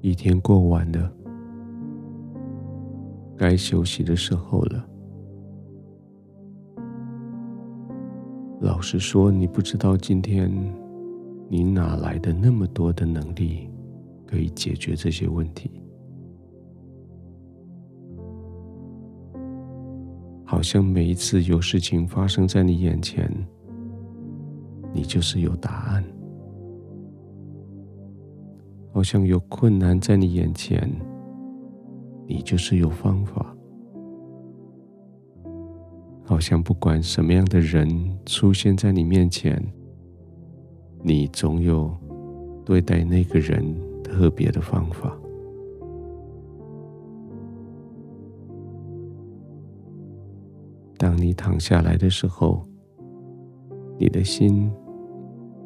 一天过完了，该休息的时候了。老实说，你不知道今天你哪来的那么多的能力，可以解决这些问题。好像每一次有事情发生在你眼前，你就是有答案；好像有困难在你眼前，你就是有方法；好像不管什么样的人出现在你面前，你总有对待那个人特别的方法。当你躺下来的时候，你的心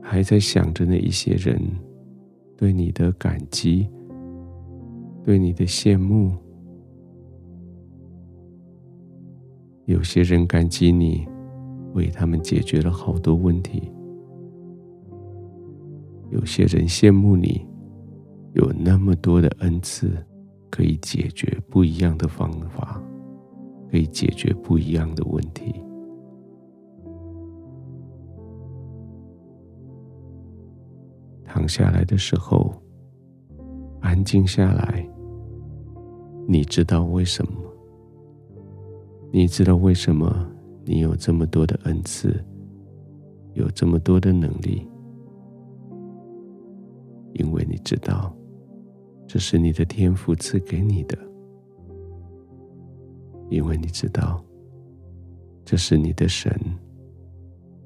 还在想着那一些人对你的感激，对你的羡慕。有些人感激你，为他们解决了好多问题；有些人羡慕你，有那么多的恩赐，可以解决不一样的方法。可以解决不一样的问题。躺下来的时候，安静下来。你知道为什么？你知道为什么你有这么多的恩赐，有这么多的能力？因为你知道，这是你的天赋赐给你的。因为你知道，这是你的神，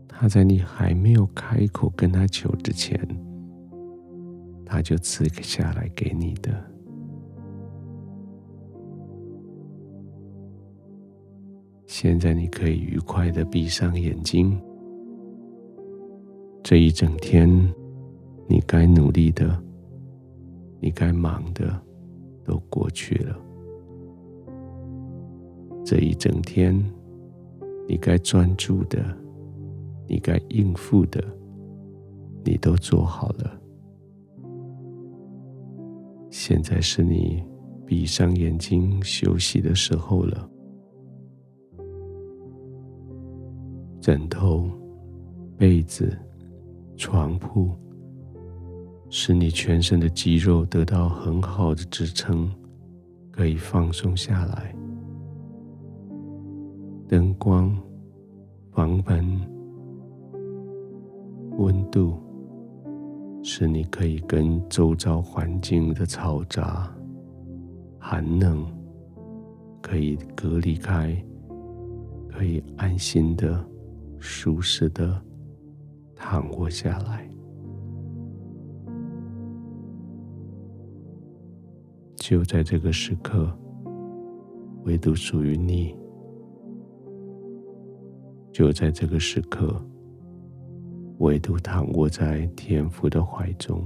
他在你还没有开口跟他求之前，他就赐下来给你的。现在你可以愉快的闭上眼睛，这一整天，你该努力的，你该忙的，都过去了。这一整天，你该专注的，你该应付的，你都做好了。现在是你闭上眼睛休息的时候了。枕头、被子、床铺，使你全身的肌肉得到很好的支撑，可以放松下来。灯光、房门、温度，使你可以跟周遭环境的嘈杂、寒冷可以隔离开，可以安心的、舒适的躺卧下来。就在这个时刻，唯独属于你。就在这个时刻，唯独躺卧在天父的怀中，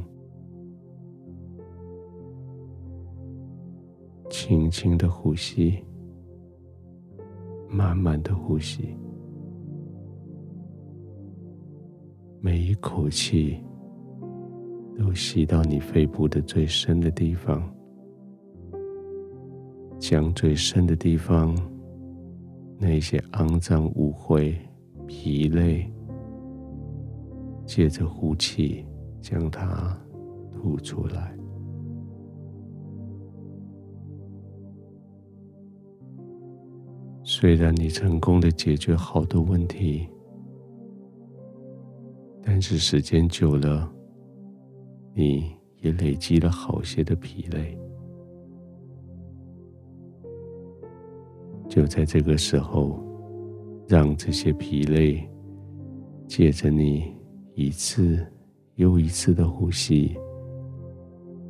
轻轻的呼吸，慢慢的呼吸，每一口气都吸到你肺部的最深的地方，将最深的地方。那些肮脏污秽、疲累，借着呼气将它吐出来。虽然你成功的解决好多问题，但是时间久了，你也累积了好些的疲累。就在这个时候，让这些疲累借着你一次又一次的呼吸，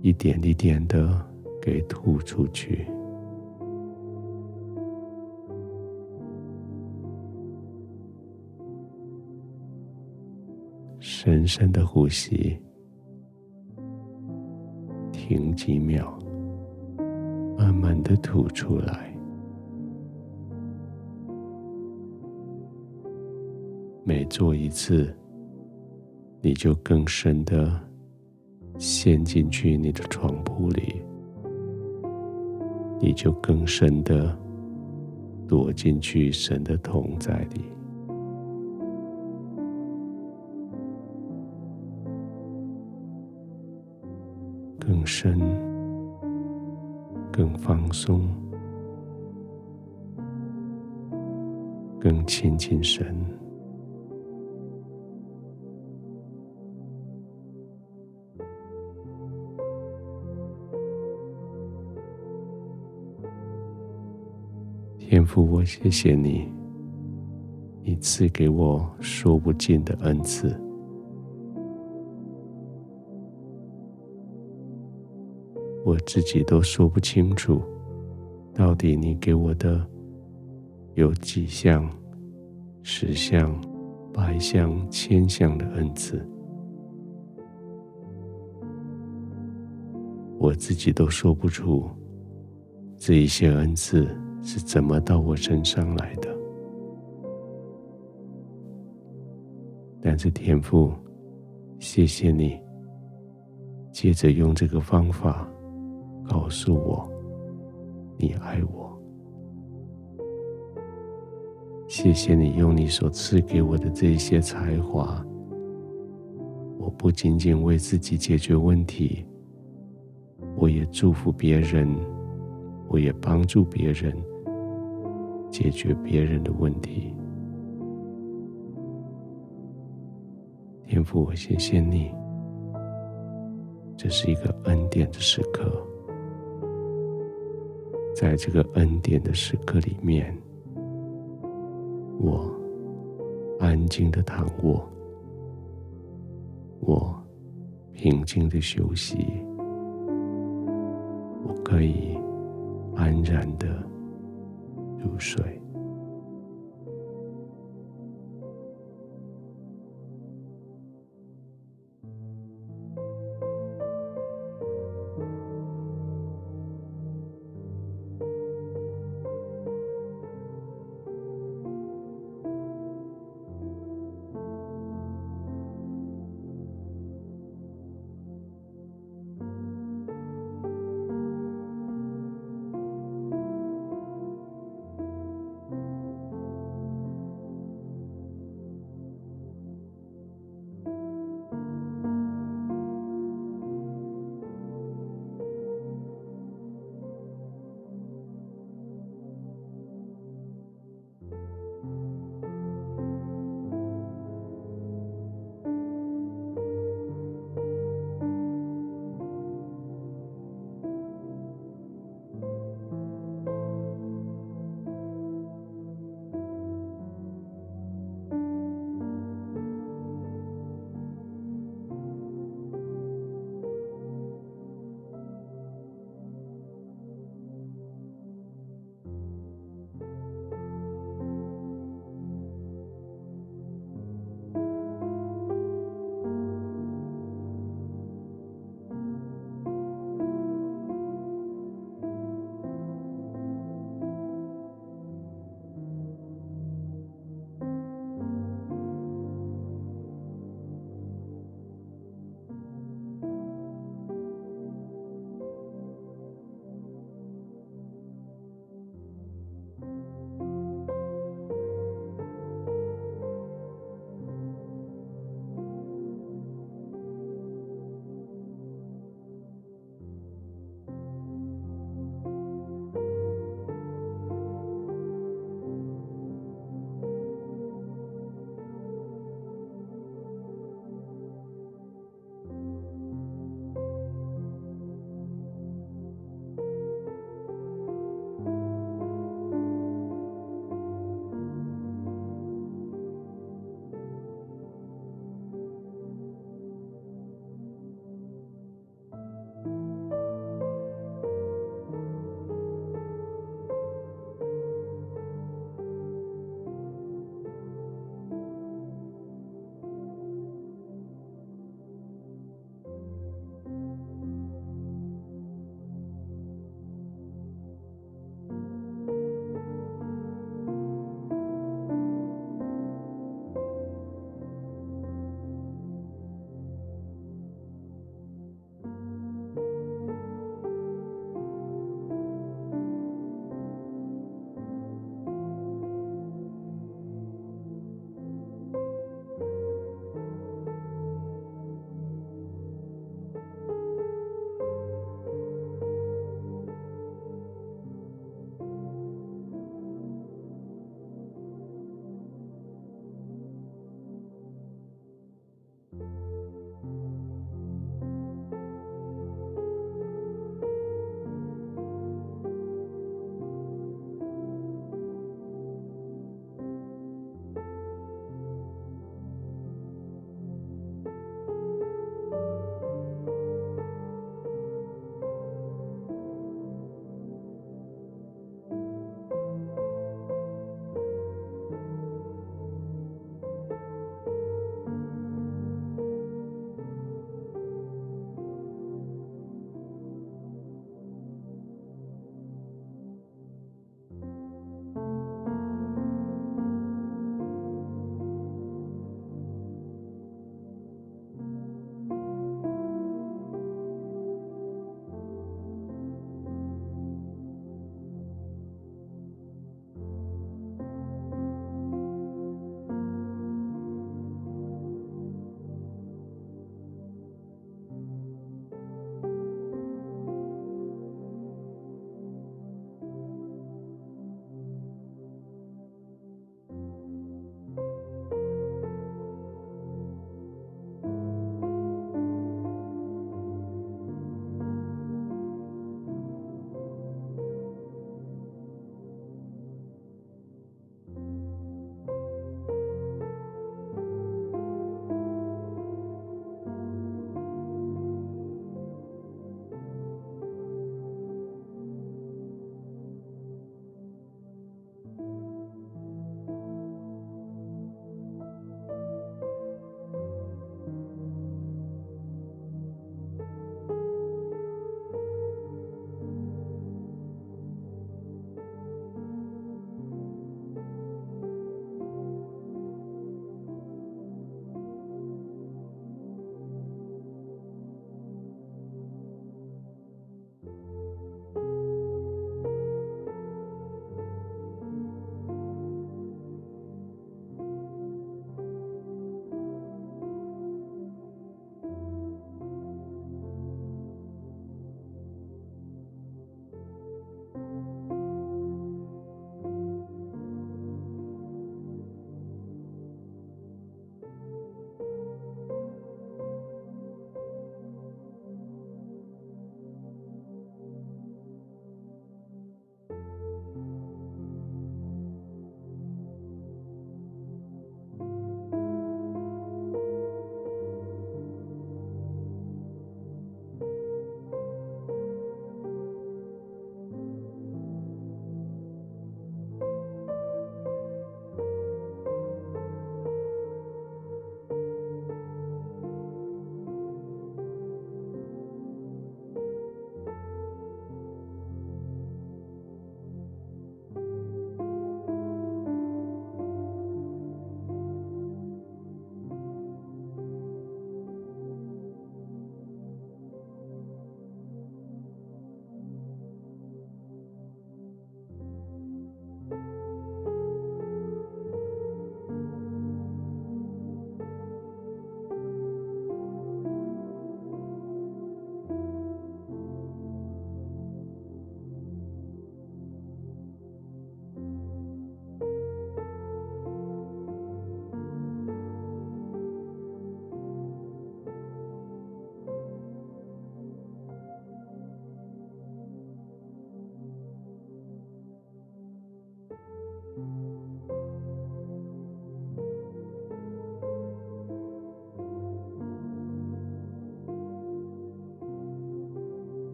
一点一点的给吐出去。深深的呼吸，停几秒，慢慢的吐出来。每做一次，你就更深的陷进去你的床铺里，你就更深的躲进去神的同在里，更深，更放松，更亲近神。天父，我谢谢你，你赐给我说不尽的恩赐，我自己都说不清楚，到底你给我的有几项、十项、百项、千项的恩赐，我自己都说不出这一些恩赐。是怎么到我身上来的？但是天父，谢谢你，接着用这个方法告诉我，你爱我。谢谢你用你所赐给我的这些才华，我不仅仅为自己解决问题，我也祝福别人。我也帮助别人解决别人的问题。天父，我谢谢你，这是一个恩典的时刻。在这个恩典的时刻里面，我安静的躺卧，我平静的休息，我可以。安然的入睡。